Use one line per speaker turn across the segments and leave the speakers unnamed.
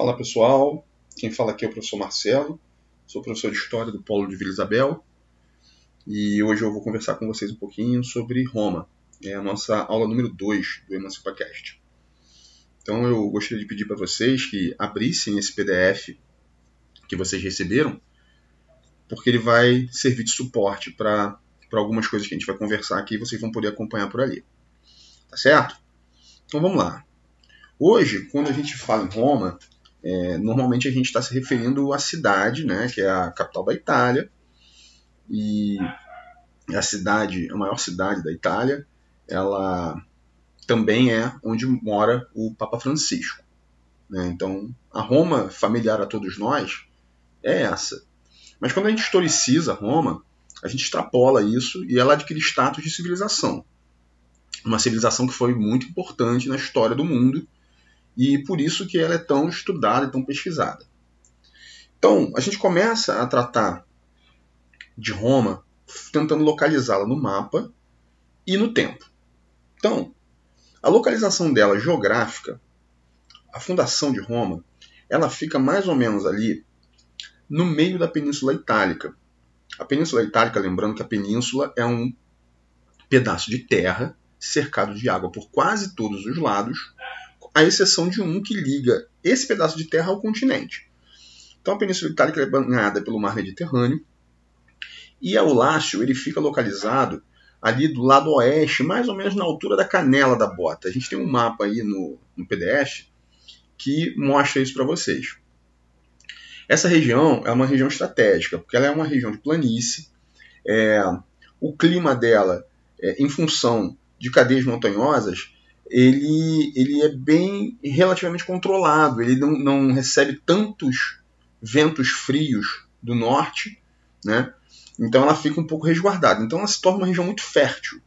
Fala pessoal, quem fala aqui é o professor Marcelo, sou professor de História do Polo de Vila Isabel e hoje eu vou conversar com vocês um pouquinho sobre Roma, é a nossa aula número 2 do EmancipaCast. Então eu gostaria de pedir para vocês que abrissem esse PDF que vocês receberam, porque ele vai servir de suporte para algumas coisas que a gente vai conversar aqui e vocês vão poder acompanhar por ali. Tá certo? Então vamos lá. Hoje, quando a gente fala em Roma, é, normalmente a gente está se referindo à cidade, né, que é a capital da Itália, e a cidade, a maior cidade da Itália, ela também é onde mora o Papa Francisco. Né? Então, a Roma familiar a todos nós é essa. Mas quando a gente historiciza Roma, a gente extrapola isso e ela adquire status de civilização. Uma civilização que foi muito importante na história do mundo e por isso que ela é tão estudada e tão pesquisada. Então, a gente começa a tratar de Roma tentando localizá-la no mapa e no tempo. Então, a localização dela geográfica, a fundação de Roma, ela fica mais ou menos ali no meio da Península Itálica. A Península Itálica, lembrando que a península é um pedaço de terra cercado de água por quase todos os lados, à exceção de um que liga esse pedaço de terra ao continente. Então a Península Itálica é banhada pelo mar Mediterrâneo e o Lácio ele fica localizado ali do lado oeste, mais ou menos na altura da canela da bota. A gente tem um mapa aí no, no PDF que mostra isso para vocês. Essa região é uma região estratégica, porque ela é uma região de planície. É, o clima dela, é, em função de cadeias montanhosas, ele, ele é bem relativamente controlado, ele não, não recebe tantos ventos frios do norte, né? então ela fica um pouco resguardada. Então ela se torna uma região muito fértil.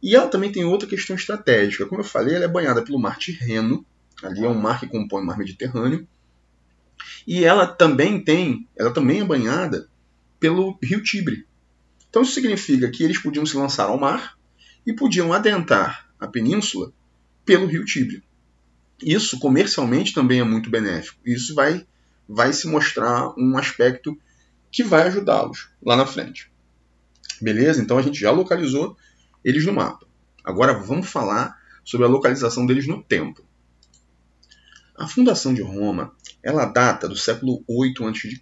E ela também tem outra questão estratégica. Como eu falei, ela é banhada pelo Mar Tirreno, ali é um mar que compõe o Mar Mediterrâneo, e ela também tem, ela também é banhada pelo Rio Tibre. Então isso significa que eles podiam se lançar ao mar e podiam adentrar a península pelo rio Tibre. Isso comercialmente também é muito benéfico. Isso vai, vai se mostrar um aspecto que vai ajudá-los lá na frente. Beleza? Então a gente já localizou eles no mapa. Agora vamos falar sobre a localização deles no tempo. A fundação de Roma ela data do século 8 a.C.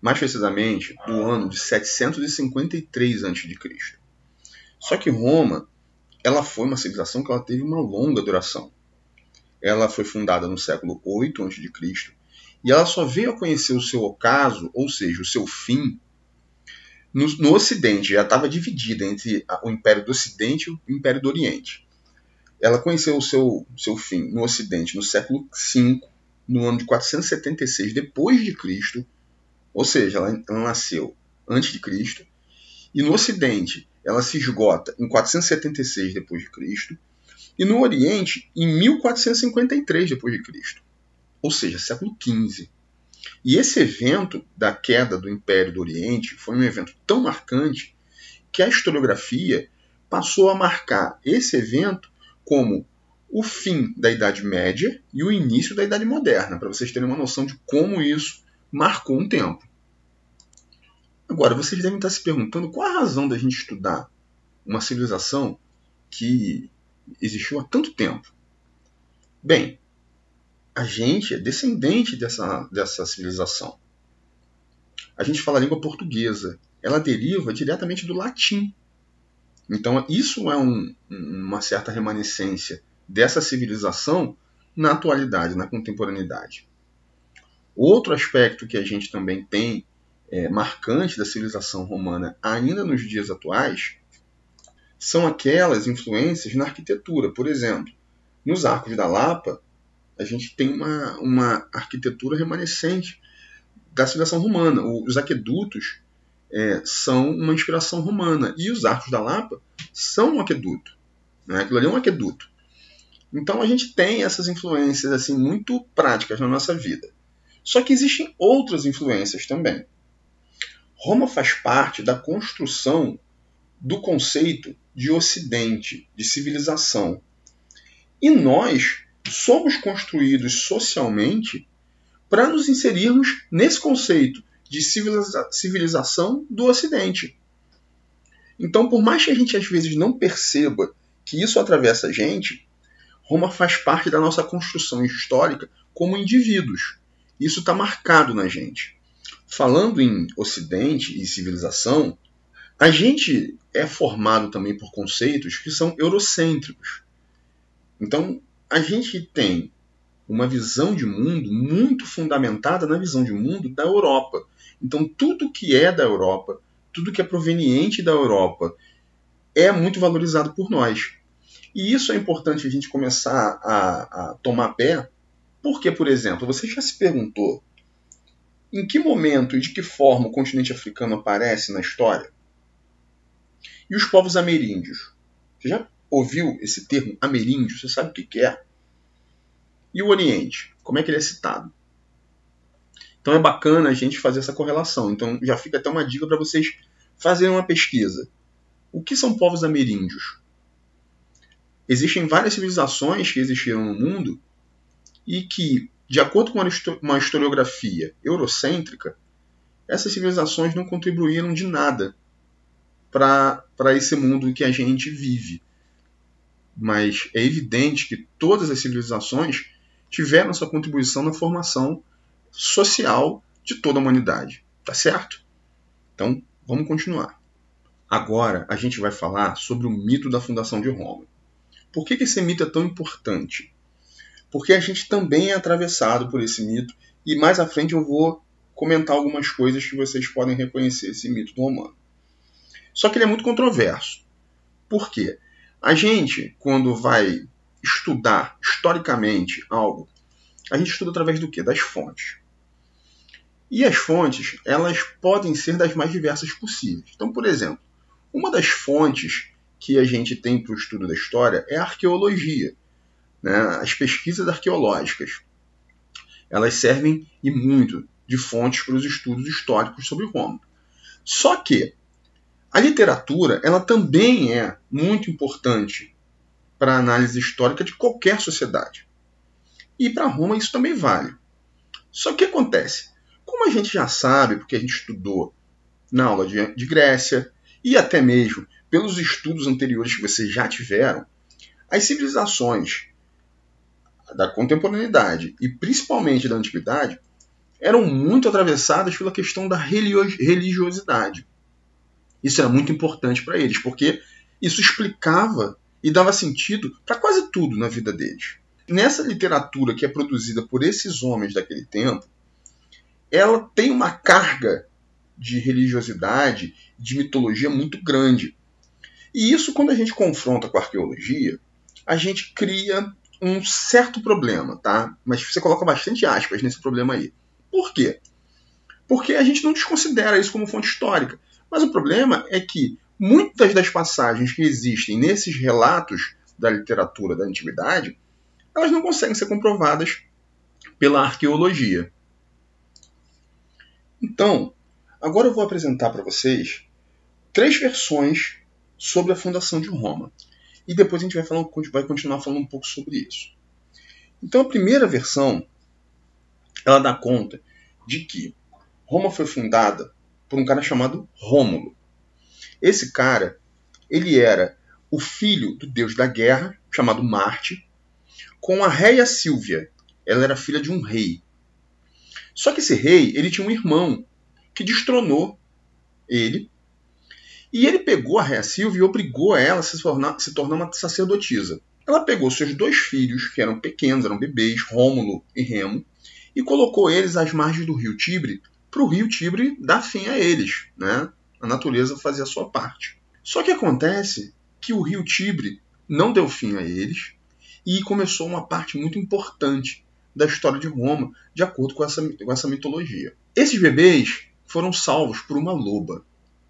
Mais precisamente do ano de 753 a.C. Só que Roma ela foi uma civilização que ela teve uma longa duração. Ela foi fundada no século 8 a.C. e ela só veio a conhecer o seu ocaso, ou seja, o seu fim, no, no Ocidente. Já estava dividida entre o Império do Ocidente e o Império do Oriente. Ela conheceu o seu, seu fim no Ocidente no século V, no ano de 476 depois de Cristo, ou seja, ela, ela nasceu antes de Cristo, e no Ocidente ela se esgota em 476 d.C. e no Oriente em 1453 d.C., ou seja, século XV. E esse evento da queda do Império do Oriente foi um evento tão marcante que a historiografia passou a marcar esse evento como o fim da Idade Média e o início da Idade Moderna, para vocês terem uma noção de como isso marcou um tempo. Agora, vocês devem estar se perguntando qual a razão da gente estudar uma civilização que existiu há tanto tempo. Bem, a gente é descendente dessa, dessa civilização. A gente fala a língua portuguesa. Ela deriva diretamente do latim. Então, isso é um, uma certa remanescência dessa civilização na atualidade, na contemporaneidade. Outro aspecto que a gente também tem é, marcante da civilização romana ainda nos dias atuais são aquelas influências na arquitetura. Por exemplo, nos Arcos da Lapa, a gente tem uma, uma arquitetura remanescente da civilização romana. Os aquedutos é, são uma inspiração romana e os Arcos da Lapa são um aqueduto. Né? Aquilo ali é um aqueduto. Então a gente tem essas influências assim muito práticas na nossa vida. Só que existem outras influências também. Roma faz parte da construção do conceito de ocidente, de civilização. E nós somos construídos socialmente para nos inserirmos nesse conceito de civiliza civilização do Ocidente. Então, por mais que a gente às vezes não perceba que isso atravessa a gente, Roma faz parte da nossa construção histórica como indivíduos. Isso está marcado na gente. Falando em Ocidente e civilização, a gente é formado também por conceitos que são eurocêntricos. Então, a gente tem uma visão de mundo muito fundamentada na visão de mundo da Europa. Então, tudo que é da Europa, tudo que é proveniente da Europa, é muito valorizado por nós. E isso é importante a gente começar a, a tomar pé, porque, por exemplo, você já se perguntou em que momento e de que forma o continente africano aparece na história? E os povos ameríndios? Você já ouviu esse termo ameríndio? Você sabe o que é? E o Oriente? Como é que ele é citado? Então é bacana a gente fazer essa correlação. Então já fica até uma dica para vocês fazerem uma pesquisa. O que são povos ameríndios? Existem várias civilizações que existiram no mundo e que, de acordo com uma historiografia eurocêntrica, essas civilizações não contribuíram de nada para esse mundo em que a gente vive. Mas é evidente que todas as civilizações tiveram sua contribuição na formação social de toda a humanidade. Tá certo? Então, vamos continuar. Agora a gente vai falar sobre o mito da fundação de Roma. Por que, que esse mito é tão importante? Porque a gente também é atravessado por esse mito e mais à frente eu vou comentar algumas coisas que vocês podem reconhecer esse mito do romano. Só que ele é muito controverso. Por quê? A gente, quando vai estudar historicamente algo, a gente estuda através do quê? Das fontes. E as fontes, elas podem ser das mais diversas possíveis. Então, por exemplo, uma das fontes que a gente tem para o estudo da história é a arqueologia, né? as pesquisas arqueológicas. Elas servem e muito de fontes para os estudos históricos sobre Roma. Só que a literatura, ela também é muito importante para a análise histórica de qualquer sociedade. E para Roma isso também vale. Só que acontece? Como a gente já sabe, porque a gente estudou na aula de, de Grécia e até mesmo pelos estudos anteriores que vocês já tiveram, as civilizações da contemporaneidade e principalmente da antiguidade eram muito atravessadas pela questão da religiosidade. Isso era muito importante para eles, porque isso explicava e dava sentido para quase tudo na vida deles. Nessa literatura que é produzida por esses homens daquele tempo, ela tem uma carga de religiosidade, de mitologia muito grande. E isso, quando a gente confronta com a arqueologia, a gente cria um certo problema, tá? Mas você coloca bastante aspas nesse problema aí. Por quê? Porque a gente não desconsidera isso como fonte histórica. Mas o problema é que muitas das passagens que existem nesses relatos da literatura da antiguidade, elas não conseguem ser comprovadas pela arqueologia. Então, agora eu vou apresentar para vocês três versões sobre a fundação de Roma. E depois a gente vai, vai continuar falando um pouco sobre isso. Então, a primeira versão, ela dá conta de que Roma foi fundada por um cara chamado Rômulo. Esse cara, ele era o filho do deus da guerra, chamado Marte, com a réia Silvia. Ela era filha de um rei. Só que esse rei, ele tinha um irmão que destronou ele. E ele pegou a réia Silvia e obrigou ela a se tornar, se tornar uma sacerdotisa. Ela pegou seus dois filhos, que eram pequenos, eram bebês, Rômulo e Remo, e colocou eles às margens do rio Tibre para o rio Tibre dar fim a eles. Né? A natureza fazia a sua parte. Só que acontece que o rio Tibre não deu fim a eles e começou uma parte muito importante da história de Roma, de acordo com essa, com essa mitologia. Esses bebês foram salvos por uma loba.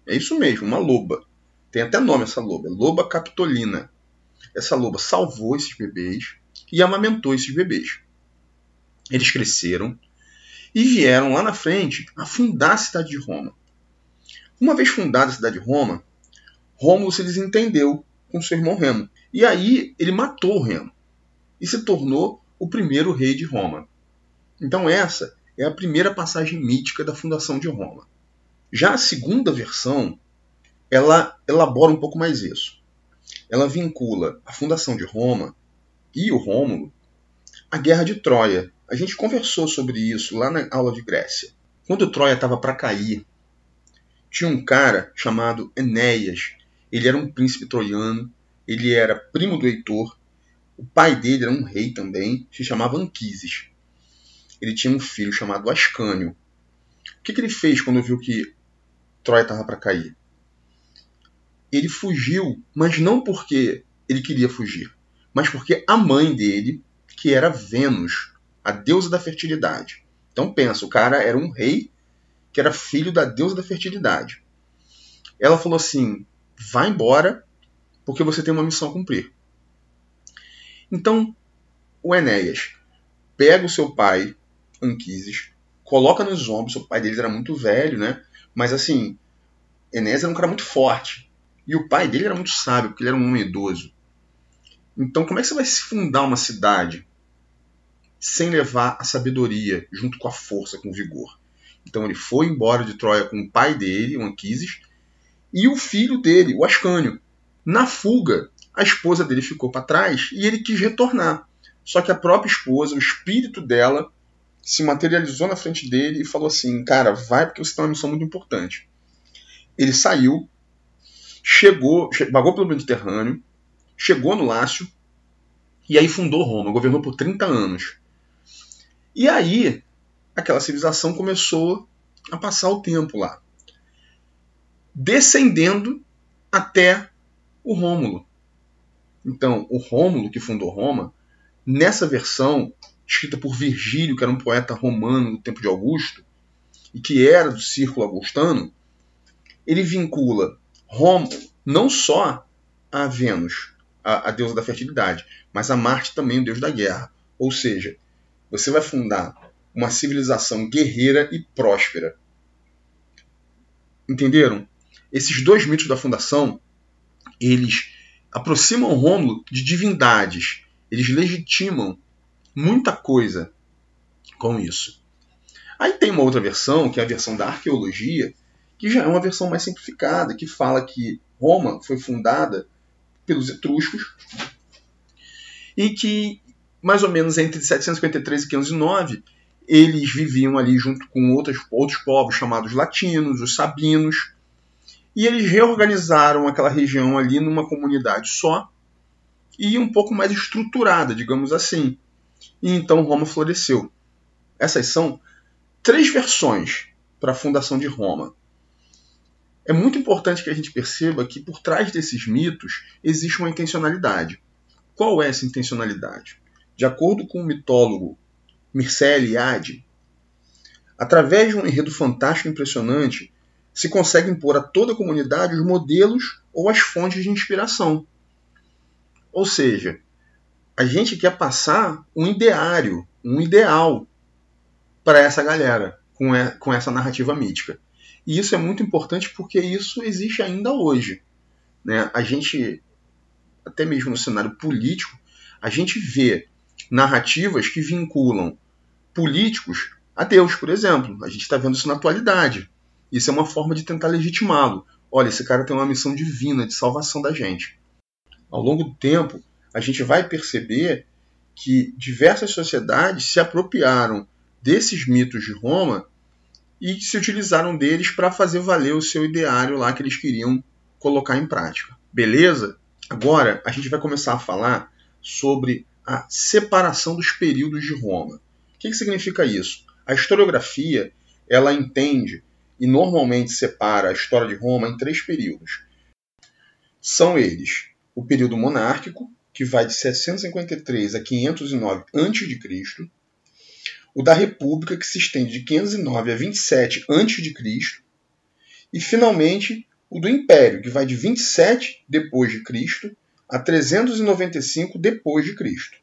É isso mesmo, uma loba. Tem até nome essa loba, Loba Capitolina. Essa loba salvou esses bebês e amamentou esses bebês. Eles cresceram, e vieram lá na frente a fundar a cidade de Roma. Uma vez fundada a cidade de Roma, Rômulo se desentendeu com seu irmão Remo. E aí ele matou o Remo e se tornou o primeiro rei de Roma. Então essa é a primeira passagem mítica da fundação de Roma. Já a segunda versão, ela elabora um pouco mais isso. Ela vincula a fundação de Roma e o Rômulo à Guerra de Troia. A gente conversou sobre isso lá na aula de Grécia. Quando Troia estava para cair, tinha um cara chamado Enéas. Ele era um príncipe troiano, ele era primo do Heitor. O pai dele era um rei também, se chamava Anquises. Ele tinha um filho chamado Ascânio. O que, que ele fez quando viu que Troia estava para cair? Ele fugiu, mas não porque ele queria fugir, mas porque a mãe dele, que era Vênus, a deusa da fertilidade. Então pensa, o cara era um rei que era filho da deusa da fertilidade. Ela falou assim: "Vá embora, porque você tem uma missão a cumprir". Então, o Enéas pega o seu pai, Anquises, coloca nos ombros, o pai dele era muito velho, né? Mas assim, Enéas era um cara muito forte. E o pai dele era muito sábio, porque ele era um homem idoso. Então, como é que você vai se fundar uma cidade sem levar a sabedoria junto com a força, com o vigor? Então, ele foi embora de Troia com o pai dele, o Anquises, e o filho dele, o Ascânio. Na fuga, a esposa dele ficou para trás e ele quis retornar. Só que a própria esposa, o espírito dela, se materializou na frente dele e falou assim: Cara, vai porque você tem uma missão muito importante. Ele saiu, chegou, vagou pelo Mediterrâneo, chegou no Lácio e aí fundou Roma, governou por 30 anos. E aí, aquela civilização começou a passar o tempo lá, descendendo até o Rômulo. Então, o Rômulo que fundou Roma, nessa versão, escrita por Virgílio, que era um poeta romano do tempo de Augusto, e que era do círculo augustano, ele vincula Roma não só a Vênus, a, a deusa da fertilidade, mas a Marte também, o deus da guerra. Ou seja, você vai fundar uma civilização guerreira e próspera. Entenderam? Esses dois mitos da fundação, eles aproximam Rômulo de divindades. Eles legitimam muita coisa com isso. Aí tem uma outra versão, que é a versão da arqueologia, que já é uma versão mais simplificada, que fala que Roma foi fundada pelos etruscos e que mais ou menos entre 753 e 509 eles viviam ali junto com outros, outros povos chamados latinos, os sabinos, e eles reorganizaram aquela região ali numa comunidade só e um pouco mais estruturada, digamos assim e então Roma floresceu. Essas são três versões para a fundação de Roma. É muito importante que a gente perceba que por trás desses mitos existe uma intencionalidade. Qual é essa intencionalidade? De acordo com o mitólogo Mircea através de um enredo fantástico e impressionante, se consegue impor a toda a comunidade os modelos ou as fontes de inspiração. Ou seja, a gente quer passar um ideário, um ideal para essa galera com, com essa narrativa mítica. E isso é muito importante porque isso existe ainda hoje. Né? A gente, até mesmo no cenário político, a gente vê narrativas que vinculam políticos a Deus, por exemplo. A gente está vendo isso na atualidade. Isso é uma forma de tentar legitimá-lo. Olha, esse cara tem uma missão divina de salvação da gente. Ao longo do tempo, a gente vai perceber que diversas sociedades se apropriaram desses mitos de Roma e se utilizaram deles para fazer valer o seu ideário lá que eles queriam colocar em prática. Beleza? Agora a gente vai começar a falar sobre a separação dos períodos de Roma. O que, que significa isso? A historiografia ela entende e normalmente separa a história de Roma em três períodos. São eles o período monárquico, que vai de 753 a 509 a.C., o da República, que se estende de 509 a 27 a.C., e finalmente o do Império, que vai de 27 depois de Cristo a 395 depois de Cristo.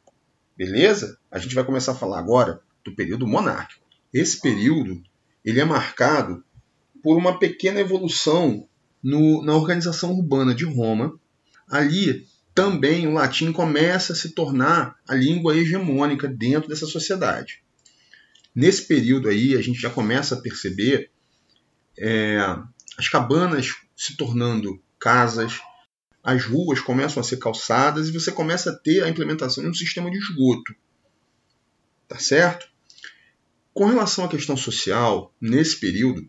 Beleza? A gente vai começar a falar agora do período monárquico. Esse período ele é marcado por uma pequena evolução no, na organização urbana de Roma. Ali também o latim começa a se tornar a língua hegemônica dentro dessa sociedade. Nesse período aí, a gente já começa a perceber é, as cabanas se tornando casas, as ruas começam a ser calçadas e você começa a ter a implementação de um sistema de esgoto. Tá certo? Com relação à questão social, nesse período,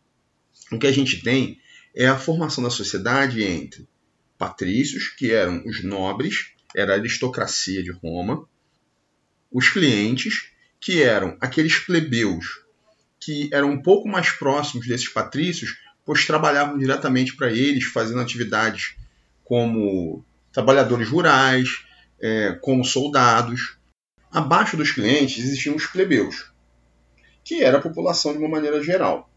o que a gente tem é a formação da sociedade entre patrícios, que eram os nobres, era a aristocracia de Roma, os clientes, que eram aqueles plebeus que eram um pouco mais próximos desses patrícios, pois trabalhavam diretamente para eles, fazendo atividades como trabalhadores rurais, é, como soldados. Abaixo dos clientes existiam os plebeus, que era a população de uma maneira geral.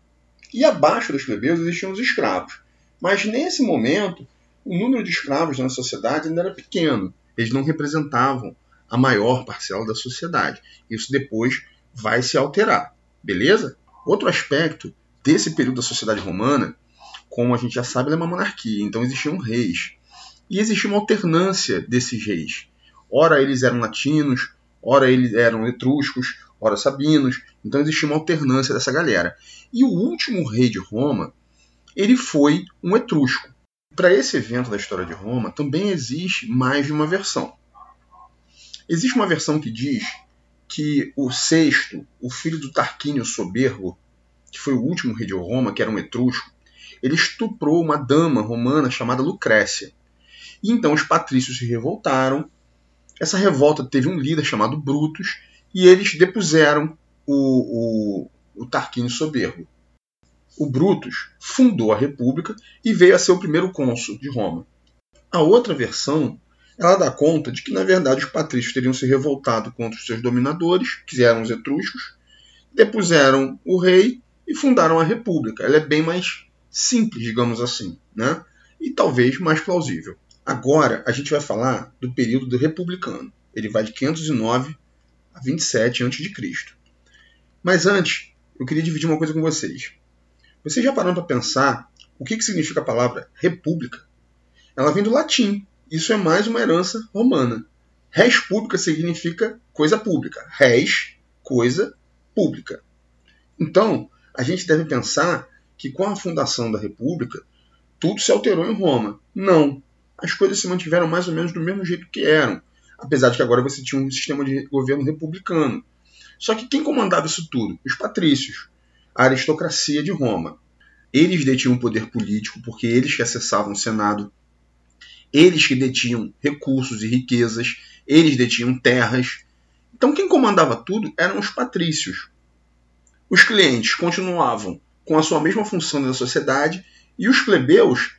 E abaixo dos plebeus existiam os escravos. Mas nesse momento, o número de escravos na sociedade ainda era pequeno. Eles não representavam a maior parcela da sociedade. Isso depois vai se alterar, beleza? Outro aspecto desse período da sociedade romana, como a gente já sabe, é uma monarquia, então existiam reis. E existia uma alternância desses reis. Ora eles eram latinos, ora eles eram etruscos, ora sabinos, então existia uma alternância dessa galera. E o último rei de Roma, ele foi um etrusco. Para esse evento da história de Roma, também existe mais de uma versão. Existe uma versão que diz que o sexto, o filho do Tarquínio Soberbo, que foi o último rei de Roma, que era um etrusco, ele estuprou uma dama romana chamada Lucrécia. E então os patrícios se revoltaram. Essa revolta teve um líder chamado Brutus e eles depuseram o, o, o Tarquínio Soberbo. O Brutus fundou a República e veio a ser o primeiro cônsul de Roma. A outra versão ela dá conta de que, na verdade, os patrícios teriam se revoltado contra os seus dominadores, que eram os etruscos, depuseram o rei e fundaram a república. Ela é bem mais simples, digamos assim, né? e talvez mais plausível. Agora a gente vai falar do período do republicano. Ele vai de 509 a 27 a.C. Mas antes, eu queria dividir uma coisa com vocês. Vocês já pararam para pensar o que, que significa a palavra república? Ela vem do latim, isso é mais uma herança romana. Res pública significa coisa pública. Res, coisa pública. Então, a gente deve pensar que com a fundação da República, tudo se alterou em Roma. Não. As coisas se mantiveram mais ou menos do mesmo jeito que eram, apesar de que agora você tinha um sistema de governo republicano. Só que quem comandava isso tudo? Os patrícios, a aristocracia de Roma. Eles detinham poder político porque eles que acessavam o Senado eles que detinham recursos e riquezas, eles detinham terras. Então quem comandava tudo eram os patrícios. Os clientes continuavam com a sua mesma função na sociedade e os plebeus,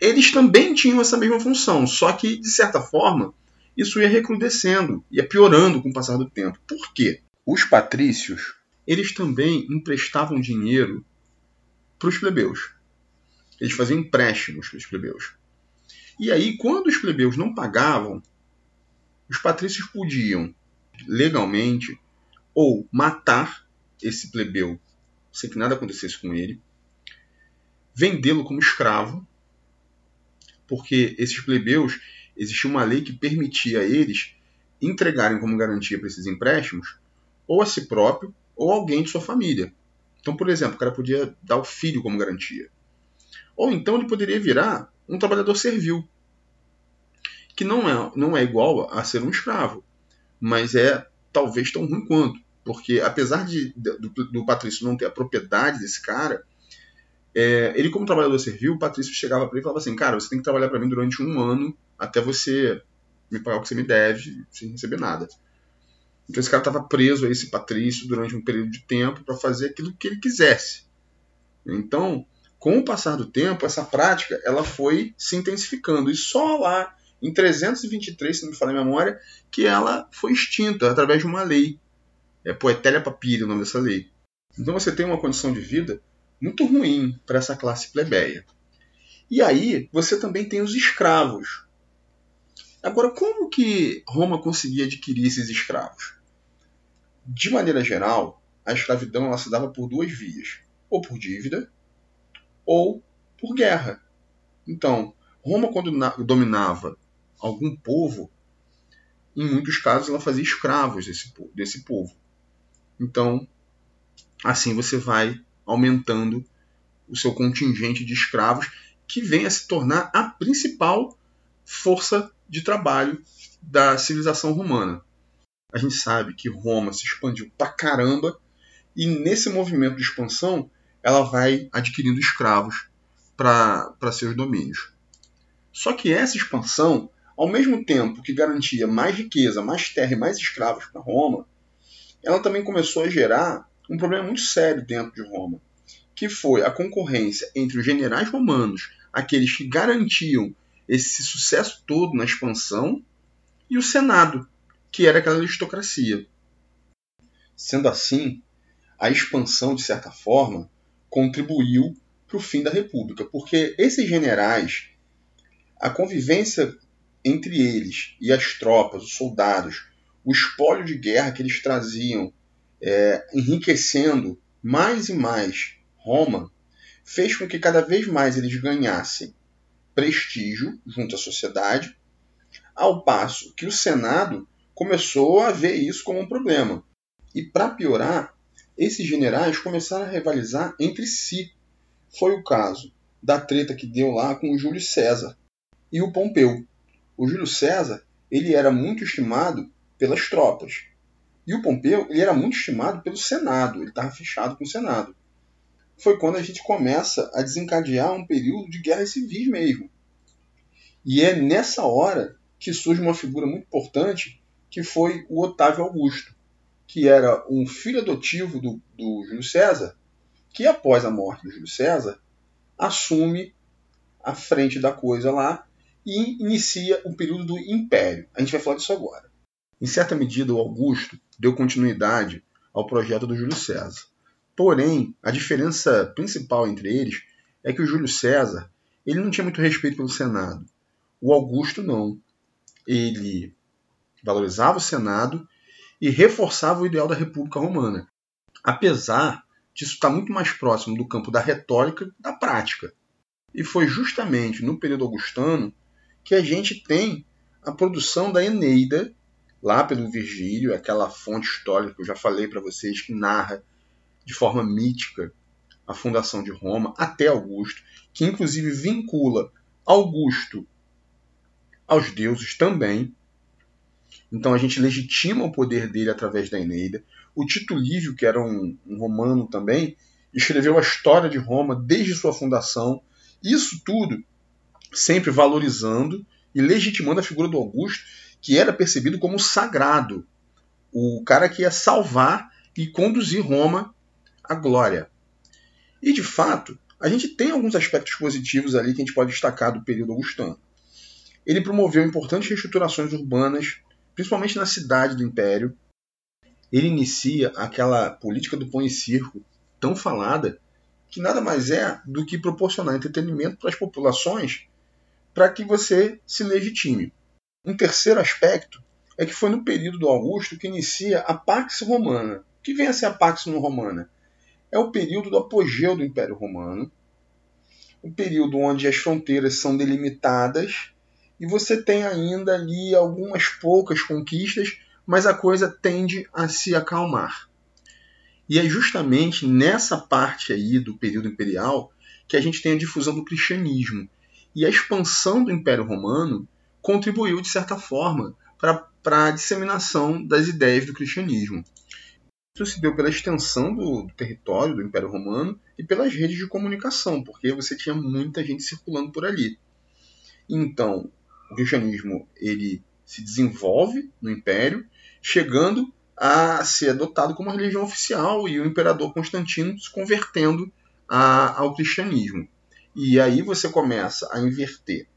eles também tinham essa mesma função, só que de certa forma isso ia recrudescendo, ia piorando com o passar do tempo. Por quê? Os patrícios, eles também emprestavam dinheiro para os plebeus. Eles faziam empréstimos para os plebeus. E aí, quando os plebeus não pagavam, os patrícios podiam, legalmente, ou matar esse plebeu sem que nada acontecesse com ele, vendê-lo como escravo, porque esses plebeus, existia uma lei que permitia a eles entregarem como garantia para esses empréstimos ou a si próprio ou alguém de sua família. Então, por exemplo, o cara podia dar o filho como garantia. Ou então ele poderia virar um trabalhador servil, que não é, não é igual a ser um escravo, mas é talvez tão ruim quanto, porque apesar de, do, do Patrício não ter a propriedade desse cara, é, ele como trabalhador servil, o Patrício chegava para ele e falava assim, cara, você tem que trabalhar para mim durante um ano até você me pagar o que você me deve, sem receber nada. Então esse cara estava preso a esse Patrício durante um período de tempo para fazer aquilo que ele quisesse. Então, com o passar do tempo, essa prática ela foi se intensificando. E só lá em 323, se não me falar a memória, que ela foi extinta através de uma lei. É Poetélia Papiri o nome dessa lei. Então você tem uma condição de vida muito ruim para essa classe plebeia. E aí você também tem os escravos. Agora, como que Roma conseguia adquirir esses escravos? De maneira geral, a escravidão ela se dava por duas vias: ou por dívida ou por guerra. Então, Roma, quando dominava algum povo, em muitos casos ela fazia escravos desse, desse povo. Então, assim você vai aumentando o seu contingente de escravos, que vem a se tornar a principal força de trabalho da civilização romana. A gente sabe que Roma se expandiu pra caramba e nesse movimento de expansão ela vai adquirindo escravos para seus domínios. Só que essa expansão, ao mesmo tempo que garantia mais riqueza, mais terra e mais escravos para Roma, ela também começou a gerar um problema muito sério dentro de Roma, que foi a concorrência entre os generais romanos, aqueles que garantiam esse sucesso todo na expansão, e o Senado, que era aquela aristocracia. Sendo assim, a expansão, de certa forma, contribuiu para o fim da República, porque esses generais, a convivência entre eles e as tropas, os soldados, o espólio de guerra que eles traziam, é, enriquecendo mais e mais Roma, fez com que cada vez mais eles ganhassem prestígio junto à sociedade, ao passo que o Senado começou a ver isso como um problema. E para piorar, esses generais começaram a rivalizar entre si. Foi o caso da treta que deu lá com o Júlio César e o Pompeu. O Júlio César ele era muito estimado pelas tropas. E o Pompeu ele era muito estimado pelo Senado, ele estava fechado com o Senado. Foi quando a gente começa a desencadear um período de guerras civis mesmo. E é nessa hora que surge uma figura muito importante, que foi o Otávio Augusto, que era um filho adotivo do, do Júlio César, que após a morte do Júlio César assume a frente da coisa lá e inicia o período do Império. A gente vai falar disso agora. Em certa medida, o Augusto deu continuidade ao projeto do Júlio César. Porém, a diferença principal entre eles é que o Júlio César ele não tinha muito respeito pelo Senado. O Augusto não. Ele valorizava o Senado e reforçava o ideal da República Romana, apesar disso estar muito mais próximo do campo da retórica da prática. E foi justamente no período augustano que a gente tem a produção da Eneida, lá pelo Virgílio, aquela fonte histórica que eu já falei para vocês, que narra de forma mítica a fundação de Roma até Augusto, que inclusive vincula Augusto aos deuses também. Então a gente legitima o poder dele através da Eneida. O Tito Livio, que era um, um romano também, escreveu a história de Roma desde sua fundação. Isso tudo sempre valorizando e legitimando a figura do Augusto, que era percebido como sagrado, o cara que ia salvar e conduzir Roma à glória. E de fato, a gente tem alguns aspectos positivos ali que a gente pode destacar do período augustano. Ele promoveu importantes reestruturações urbanas, principalmente na cidade do Império. Ele inicia aquela política do pão e circo tão falada, que nada mais é do que proporcionar entretenimento para as populações para que você se legitime. Um terceiro aspecto é que foi no período do Augusto que inicia a Pax Romana. O que vem a ser a Pax Romana? É o período do apogeu do Império Romano, o período onde as fronteiras são delimitadas e você tem ainda ali algumas poucas conquistas, mas a coisa tende a se acalmar. E é justamente nessa parte aí do período imperial que a gente tem a difusão do cristianismo. E a expansão do Império Romano contribuiu, de certa forma, para a disseminação das ideias do cristianismo. Isso se deu pela extensão do, do, território do Império Romano e pelas redes de comunicação, porque você tinha muita gente circulando por ali. Então, o cristianismo ele se desenvolve no império, chegando a ser adotado como religião oficial e o imperador Constantino se convertendo a, ao cristianismo. E aí você começa a inverter.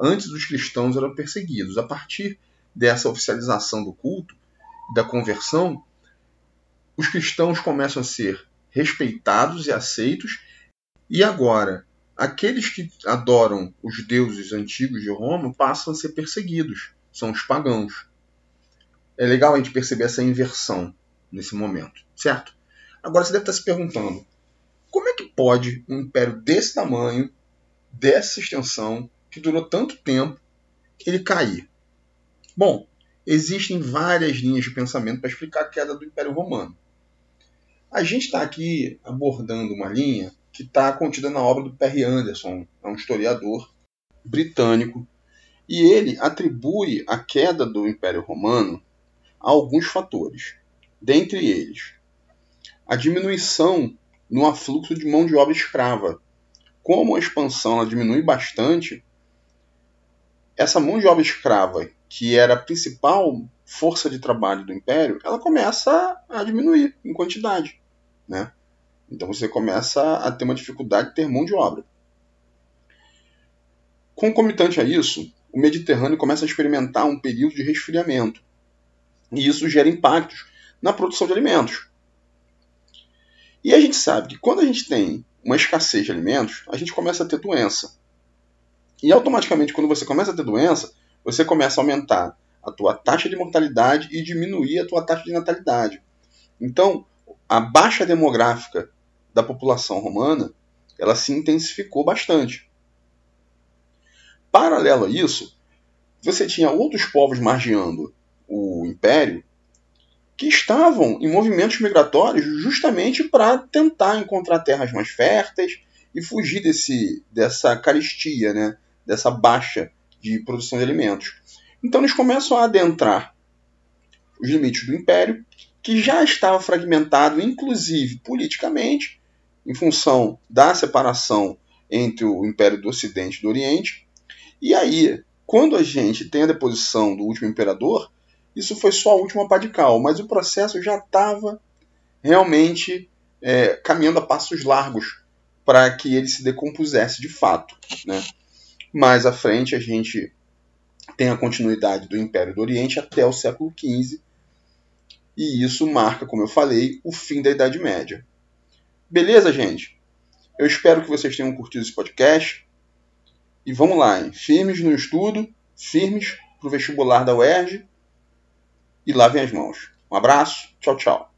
Antes os cristãos eram perseguidos. A partir dessa oficialização do culto, da conversão, os cristãos começam a ser respeitados e aceitos. E agora aqueles que adoram os deuses antigos de Roma passam a ser perseguidos, são os pagãos. É legal a gente perceber essa inversão nesse momento, certo? Agora você deve estar se perguntando: como é que pode um império desse tamanho, dessa extensão, que durou tanto tempo, ele cair? Bom, existem várias linhas de pensamento para explicar a queda do Império Romano. A gente está aqui abordando uma linha que está contida na obra do Perry Anderson, é um historiador britânico, e ele atribui a queda do Império Romano a alguns fatores. Dentre eles, a diminuição no afluxo de mão de obra escrava. Como a expansão diminui bastante, essa mão de obra escrava, que era a principal força de trabalho do império, ela começa a diminuir em quantidade. Né? Então você começa a ter uma dificuldade de ter mão de obra. Concomitante a isso, o Mediterrâneo começa a experimentar um período de resfriamento. E isso gera impactos na produção de alimentos. E a gente sabe que quando a gente tem uma escassez de alimentos, a gente começa a ter doença. E automaticamente, quando você começa a ter doença, você começa a aumentar a tua taxa de mortalidade e diminuir a tua taxa de natalidade. Então, a baixa demográfica da população romana, ela se intensificou bastante. Paralelo a isso, você tinha outros povos margeando o império que estavam em movimentos migratórios justamente para tentar encontrar terras mais férteis e fugir desse, dessa carestia, né? dessa baixa de produção de alimentos. Então eles começam a adentrar os limites do império, que já estava fragmentado, inclusive politicamente, em função da separação entre o Império do Ocidente e do Oriente. E aí, quando a gente tem a deposição do último imperador, isso foi só a última pá de cal, mas o processo já estava realmente é, caminhando a passos largos para que ele se decompusesse de fato. Né? Mais à frente, a gente tem a continuidade do Império do Oriente até o século XV, e isso marca, como eu falei, o fim da Idade Média. Beleza, gente? Eu espero que vocês tenham curtido esse podcast. E vamos lá, hein? firmes no estudo, firmes para o vestibular da UERJ e lavem as mãos. Um abraço, tchau, tchau.